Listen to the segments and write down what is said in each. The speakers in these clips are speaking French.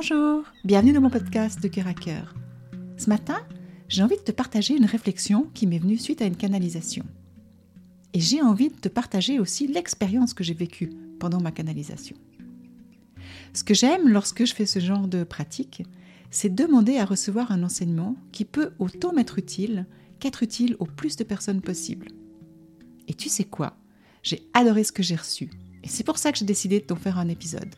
Bonjour, bienvenue dans mon podcast de cœur à cœur. Ce matin, j'ai envie de te partager une réflexion qui m'est venue suite à une canalisation. Et j'ai envie de te partager aussi l'expérience que j'ai vécue pendant ma canalisation. Ce que j'aime lorsque je fais ce genre de pratique, c'est demander à recevoir un enseignement qui peut autant m'être utile qu'être utile au plus de personnes possible. Et tu sais quoi? J'ai adoré ce que j'ai reçu. Et c'est pour ça que j'ai décidé de t'en faire un épisode.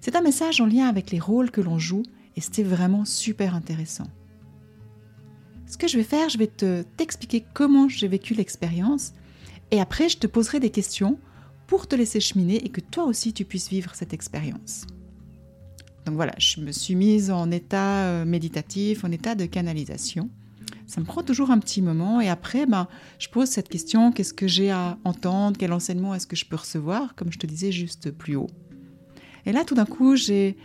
C'est un message en lien avec les rôles que l'on joue et c'était vraiment super intéressant. Ce que je vais faire, je vais te t'expliquer comment j'ai vécu l'expérience et après je te poserai des questions pour te laisser cheminer et que toi aussi tu puisses vivre cette expérience. Donc voilà, je me suis mise en état euh, méditatif, en état de canalisation. Ça me prend toujours un petit moment et après, ben, je pose cette question, qu'est-ce que j'ai à entendre, quel enseignement est-ce que je peux recevoir, comme je te disais juste plus haut. Et là, tout d'un coup, j'ai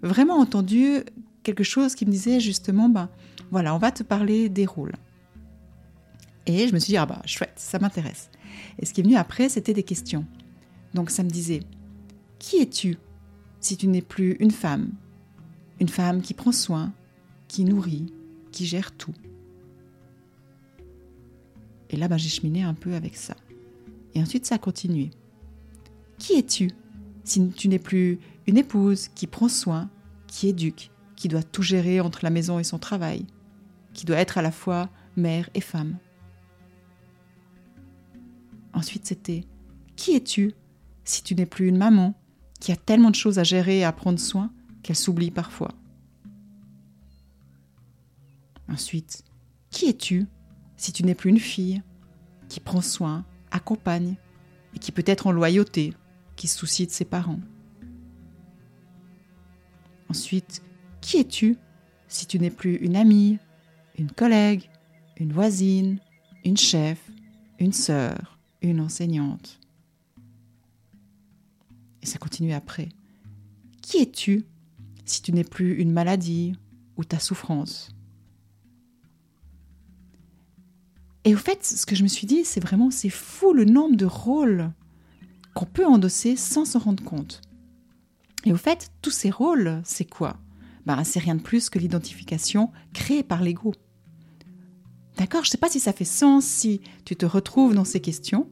vraiment entendu quelque chose qui me disait justement, ben voilà, on va te parler des rôles. Et je me suis dit, ah bah chouette, ça m'intéresse. Et ce qui est venu après, c'était des questions. Donc ça me disait, qui es-tu si tu n'es plus une femme? Une femme qui prend soin, qui nourrit, qui gère tout. Et là, ben, j'ai cheminé un peu avec ça. Et ensuite, ça a continué. Qui es-tu si tu n'es plus une épouse qui prend soin, qui éduque, qui doit tout gérer entre la maison et son travail, qui doit être à la fois mère et femme. Ensuite, c'était Qui es-tu si tu n'es plus une maman qui a tellement de choses à gérer et à prendre soin qu'elle s'oublie parfois? Ensuite, qui es-tu si tu n'es plus une fille qui prend soin, accompagne et qui peut être en loyauté qui soucie de ses parents? Ensuite, qui es-tu si tu n'es plus une amie, une collègue, une voisine, une chef, une sœur, une enseignante? Et ça continue après. Qui es-tu si tu n'es plus une maladie ou ta souffrance? Et au fait, ce que je me suis dit, c'est vraiment, c'est fou le nombre de rôles qu'on peut endosser sans s'en rendre compte. Et au fait, tous ces rôles, c'est quoi? Ben, C'est rien de plus que l'identification créée par l'ego. D'accord Je ne sais pas si ça fait sens, si tu te retrouves dans ces questions.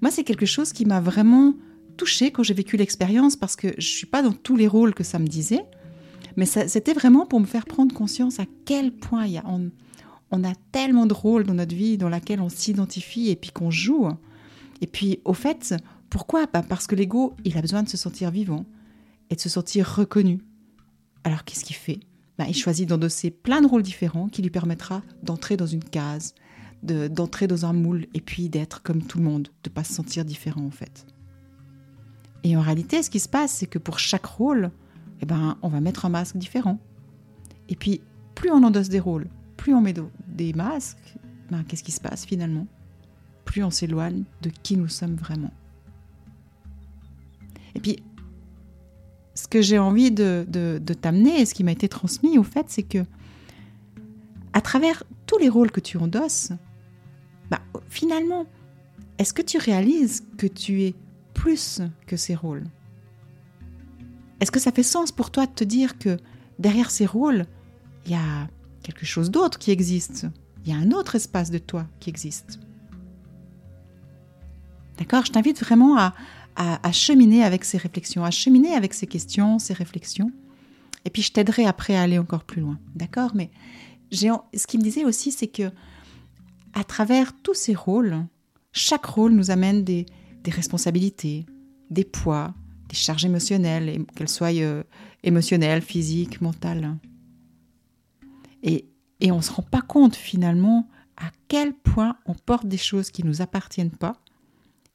Moi, c'est quelque chose qui m'a vraiment touchée quand j'ai vécu l'expérience parce que je ne suis pas dans tous les rôles que ça me disait. Mais c'était vraiment pour me faire prendre conscience à quel point y a, on, on a tellement de rôles dans notre vie dans laquelle on s'identifie et puis qu'on joue. Et puis, au fait, pourquoi? Bah, Parce que l'ego, il a besoin de se sentir vivant et de se sentir reconnu. Alors qu'est-ce qu'il fait? Bah, Il choisit d'endosser plein de rôles différents qui lui permettra d'entrer dans une case, d'entrer dans un moule et puis d'être comme tout le monde, de ne pas se sentir différent en fait. Et en réalité, ce qui se passe, c'est que pour chaque rôle, eh ben, on va mettre un masque différent. Et puis, plus on endosse des rôles, plus on met des masques, ben, qu'est-ce qui se passe finalement? Plus on s'éloigne de qui nous sommes vraiment. Ce que j'ai envie de, t'amener et ce qui m'a été transmis, au fait, c'est que à travers tous les rôles que tu endosses, bah, finalement, est-ce que tu réalises que tu es plus que ces rôles? Est-ce que ça fait sens pour toi de te dire que derrière ces rôles, il y a quelque chose d'autre qui existe? Il y a un autre espace de toi qui existe. D'accord? Je t'invite vraiment à, à, cheminer avec ces réflexions, à cheminer avec ces questions, ces réflexions. Et puis je t'aiderai après à aller encore plus loin. D'accord? Mais ce qu'il me disait aussi, c'est que à travers tous ces rôles, chaque rôle nous amène des, responsabilités, des poids, des charges émotionnelles, qu'elles soient euh, émotionnelles, physiques, mentales. Et, et on ne se rend pas compte finalement à quel point on porte des choses qui ne nous appartiennent pas,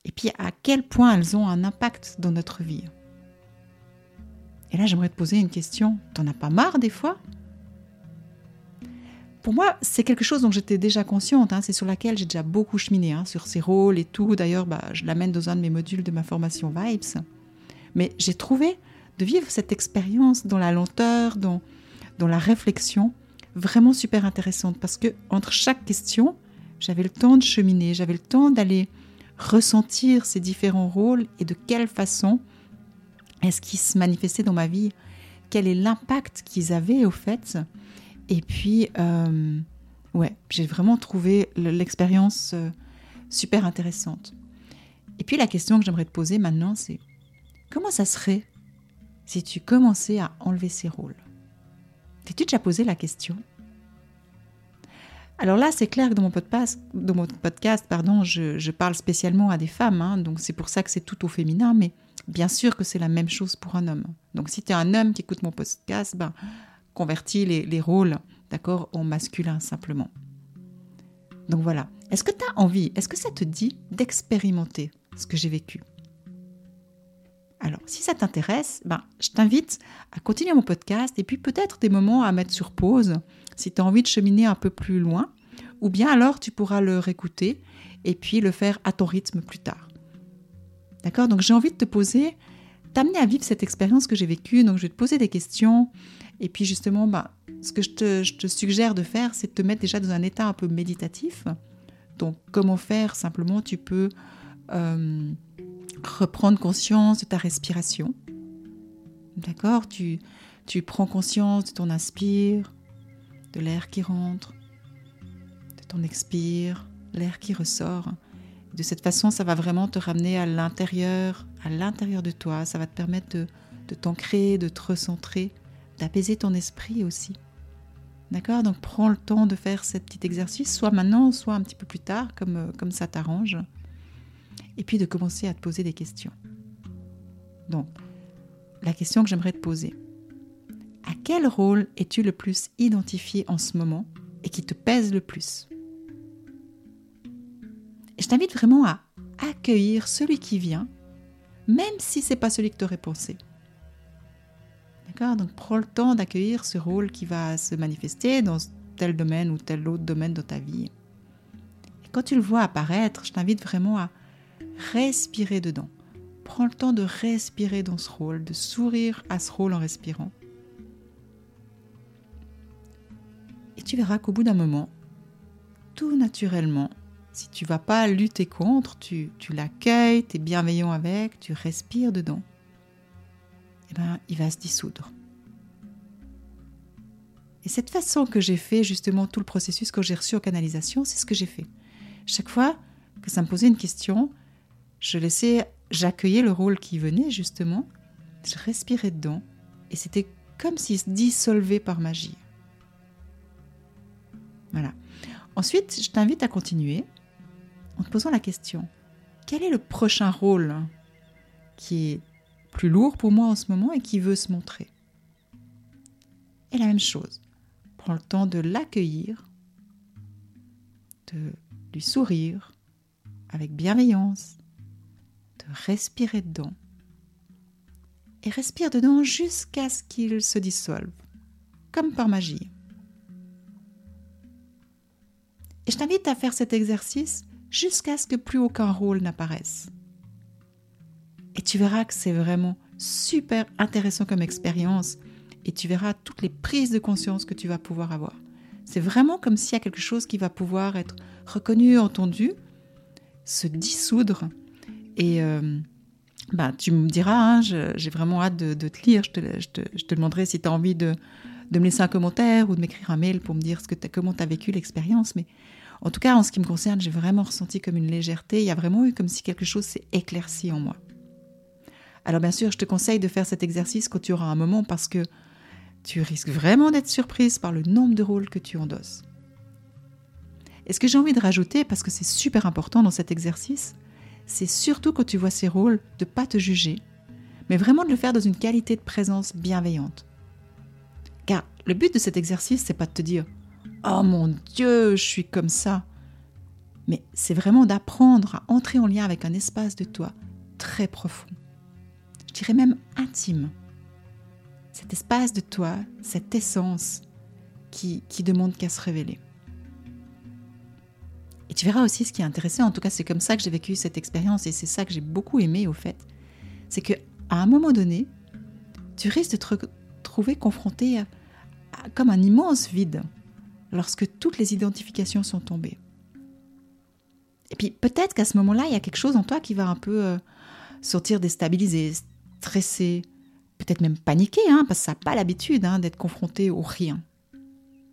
et puis à quel point elles ont un impact dans notre vie. Et là, j'aimerais te poser une question. T'en as pas marre des fois? Pour moi, c'est quelque chose dont j'étais déjà consciente. Hein. c'est sur laquelle j'ai déjà beaucoup cheminé, hein, sur ces rôles et tout. D'ailleurs, bah, je l'amène dans un de mes modules de ma formation Vibes. Mais j'ai trouvé de vivre cette expérience dans la lenteur, dans, dans la réflexion, vraiment super intéressante. Parce que entre chaque question, j'avais le temps de cheminer, j'avais le temps d'aller ressentir ces différents rôles et de quelle façon est-ce qu'ils se manifestait dans ma vie? Quel est l'impact qu'ils avaient au fait? Et puis, euh, ouais, j'ai vraiment trouvé l'expérience euh, super intéressante. Et puis la question que j'aimerais te poser maintenant, c'est comment ça serait si tu commençais à enlever ces rôles? T'es-tu déjà posé la question? Alors là, c'est clair que dans mon podcast, pardon, je, parle spécialement à des femmes, hein, donc c'est pour ça que c'est tout au féminin, mais Bien sûr que c'est la même chose pour un homme. Donc si tu es un homme qui écoute mon podcast, ben, convertis les, rôles, d'accord, en masculin simplement. Donc voilà. Est-ce que tu as envie, est-ce que ça te dit d'expérimenter ce que j'ai vécu? Alors, si ça t'intéresse, ben, je t'invite à continuer mon podcast et puis peut-être des moments à mettre sur pause si tu as envie de cheminer un peu plus loin, ou bien alors tu pourras le réécouter et puis le faire à ton rythme plus tard. D'accord? Donc j'ai envie de te poser, t'amener à vivre cette expérience que j'ai vécue. Donc je vais te poser des questions. Et puis justement, bah, ce que je te, suggère de faire, c'est de te mettre déjà dans un état un peu méditatif. Donc comment faire? Simplement, tu peux euh, reprendre conscience de ta respiration. D'accord? Tu, prends conscience de ton inspire, de l'air qui rentre, de ton expire, l'air qui ressort. De cette façon, ça va vraiment te ramener à l'intérieur, à l'intérieur de toi. Ça va te permettre de, t'ancrer, de te recentrer, d'apaiser ton esprit aussi. D'accord? Donc prends le temps de faire ce petit exercice, soit maintenant, soit un petit peu plus tard, comme, euh, comme ça t'arrange. Et puis de commencer à te poser des questions. Donc, la question que j'aimerais te poser. Quel rôle es-tu le plus identifié en ce moment et qui te pèse le plus? Je t'invite vraiment à accueillir celui qui vient, même si c'est pas celui que tu aurais pensé. D'accord? Donc prends le temps d'accueillir ce rôle qui va se manifester dans tel domaine ou tel autre domaine de ta vie. Et quand tu le vois apparaître, je t'invite vraiment à respirer dedans. Prends le temps de respirer dans ce rôle, de sourire à ce rôle en respirant. Et tu verras qu'au bout d'un moment, tout naturellement, si tu vas pas lutter contre, tu, tu l'accueilles, tu es bienveillant avec, tu respires dedans, eh ben, il va se dissoudre. Et cette façon que j'ai fait justement tout le processus que j'ai reçu en canalisation, c'est ce que j'ai fait. Chaque fois que ça me posait une question, je laissais, j'accueillais le rôle qui venait justement, je respirais dedans, et c'était comme s'il se dissolvait par magie. Voilà. Ensuite, je t'invite à continuer en te posant la question, quel est le prochain rôle qui est plus lourd pour moi en ce moment et qui veut se montrer? Et la même chose, prends le temps de l'accueillir, de lui sourire avec bienveillance, de respirer dedans. Et respire dedans jusqu'à ce qu'il se dissolve, comme par magie. Et je t'invite à faire cet exercice jusqu'à ce que plus aucun rôle n'apparaisse. Et tu verras que c'est vraiment super intéressant comme expérience et tu verras toutes les prises de conscience que tu vas pouvoir avoir. C'est vraiment comme s'il y a quelque chose qui va pouvoir être reconnu, entendu, se dissoudre. Et euh, bah, tu me diras, hein, j'ai vraiment hâte de, te lire. Je te, demanderai si tu as envie de, me laisser un commentaire ou de m'écrire un mail pour me dire comment tu as vécu l'expérience. Mais en tout cas, en ce qui me concerne, j'ai vraiment ressenti comme une légèreté. Il y a vraiment eu comme si quelque chose s'est éclairci en moi. Alors bien sûr, je te conseille de faire cet exercice quand tu auras un moment parce que tu risques vraiment d'être surprise par le nombre de rôles que tu endosses. Et ce que j'ai envie de rajouter, parce que c'est super important dans cet exercice, c'est surtout quand tu vois ces rôles de ne pas te juger, mais vraiment de le faire dans une qualité de présence bienveillante. Car le but de cet exercice, c'est pas de te dire Oh mon Dieu, je suis comme ça. Mais c'est vraiment d'apprendre à entrer en lien avec un espace de toi très profond. Je dirais même intime. Cet espace de toi, cette essence qui, qui demande qu'à se révéler. Et tu verras aussi ce qui est intéressant, en tout cas c'est comme ça que j'ai vécu cette expérience et c'est ça que j'ai beaucoup aimé au fait, c'est que à un moment donné, tu risques de te retrouver confronté à, comme un immense vide lorsque toutes les identifications sont tombées. Et puis peut-être qu'à ce moment-là, il y a quelque chose en toi qui va un peu euh, sortir déstabilisé, stressé, peut-être même paniqué, hein, parce que ça n'a pas l'habitude hein, d'être confronté au rien.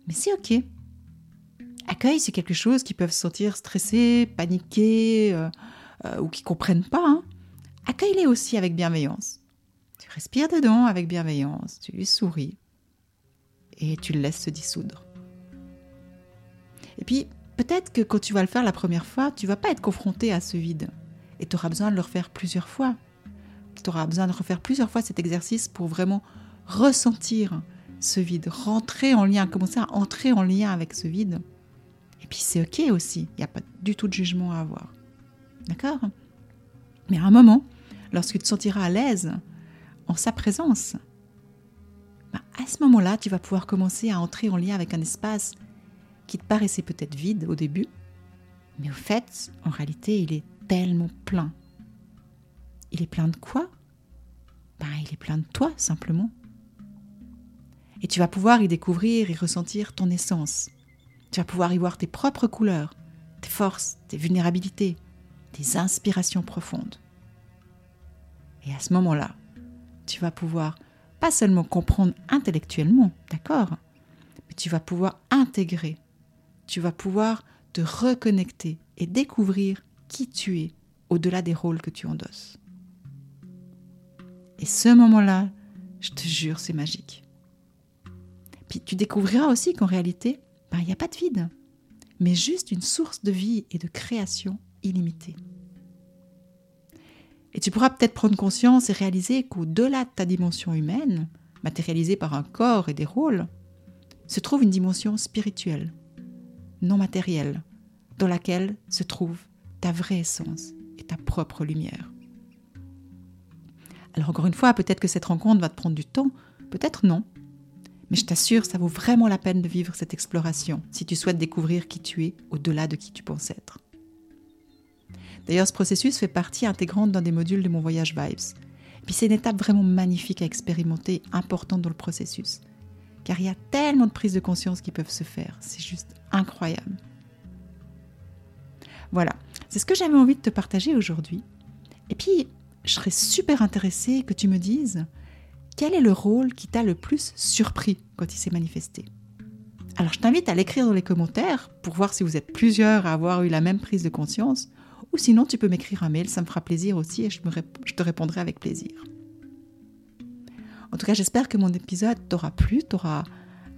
Mais c'est ok. Accueil, c'est quelque chose qui peuvent sortir stressés, paniqués euh, euh, ou qui comprennent pas. Hein. Accueille-les aussi avec bienveillance. Tu respires dedans avec bienveillance, tu lui souris et tu le laisses se dissoudre. Et puis, peut-être que quand tu vas le faire la première fois, tu vas pas être confronté à ce vide et tu auras besoin de le refaire plusieurs fois. Tu auras besoin de refaire plusieurs fois cet exercice pour vraiment ressentir ce vide, rentrer en lien, commencer à entrer en lien avec ce vide puis c'est ok aussi, il n'y a pas du tout de jugement à avoir. D'accord? Mais à un moment, lorsque tu te sentiras à l'aise en sa présence, bah, à ce moment-là, tu vas pouvoir commencer à entrer en lien avec un espace qui te paraissait peut-être vide au début, mais au fait, en réalité, il est tellement plein. Il est plein de quoi? Ben, Il est plein de toi, simplement. Et tu vas pouvoir y découvrir et ressentir ton essence, tu vas pouvoir y voir tes propres couleurs, tes forces, tes vulnérabilités, tes inspirations profondes. Et à ce moment-là, tu vas pouvoir pas seulement comprendre intellectuellement, d'accord, mais tu vas pouvoir intégrer, tu vas pouvoir te reconnecter et découvrir qui tu es au-delà des rôles que tu endosses. Et ce moment-là, je te jure, c'est magique. Puis tu découvriras aussi qu'en réalité, ben, il n'y a pas de vide, mais juste une source de vie et de création illimitée. Et tu pourras peut-être prendre conscience et réaliser qu'au-delà de ta dimension humaine, matérialisée par un corps et des rôles, se trouve une dimension spirituelle, non matérielle, dans laquelle se trouve ta vraie essence et ta propre lumière. Alors encore une fois, peut-être que cette rencontre va te prendre du temps, peut-être non, mais je t'assure, ça vaut vraiment la peine de vivre cette exploration si tu souhaites découvrir qui tu es au-delà de qui tu penses être. D'ailleurs, ce processus fait partie intégrante d'un des modules de mon voyage Vibes. Puis c'est une étape vraiment magnifique à expérimenter, importante dans le processus. Car il y a tellement de prises de conscience qui peuvent se faire. C'est juste incroyable. Voilà, c'est ce que j'avais envie de te partager aujourd'hui. Et puis, je serais super intéressée que tu me dises quel est le rôle qui t'a le plus surpris quand il s'est manifesté? Alors je t'invite à l'écrire dans les commentaires pour voir si vous êtes plusieurs à avoir eu la même prise de conscience, ou sinon tu peux m'écrire un mail, ça me fera plaisir aussi et je, te répondrai avec plaisir. En tout cas, j'espère que mon épisode t'aura plu, t'aura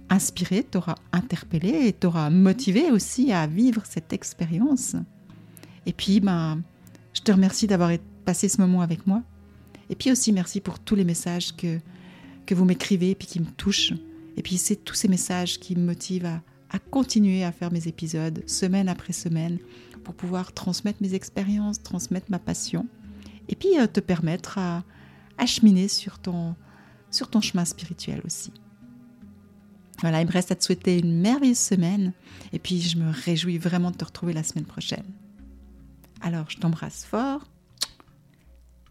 inspiré, t'aura interpellé et t'aura motivé aussi à vivre cette expérience. Et puis, ben, je te remercie d'avoir passé ce moment avec moi. Et puis aussi, merci pour tous les messages que, que vous m'écrivez et puis qui me touchent. Et puis c'est tous ces messages qui me motivent à, continuer à faire mes épisodes semaine après semaine pour pouvoir transmettre mes expériences, transmettre ma passion et puis euh, te permettre à, à cheminer sur ton, sur ton chemin spirituel aussi. Voilà, il me reste à te souhaiter une merveilleuse semaine et puis je me réjouis vraiment de te retrouver la semaine prochaine. Alors, je t'embrasse fort.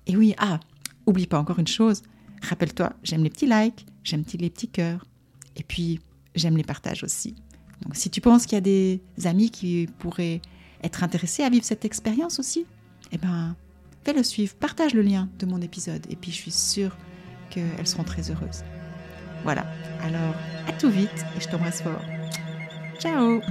Et oui, ah, oublie pas encore une chose, Rappelle-toi, j'aime les petits likes, j'aime les petits cœurs. Et puis, j'aime les partages aussi. Donc, si tu penses qu'il y a des amis qui pourraient être intéressés à vivre cette expérience aussi, eh ben, fais-le suivre, partage le lien de mon épisode. Et puis, je suis sûre qu'elles seront très heureuses. Voilà. Alors, à tout vite et je t'embrasse fort. Ciao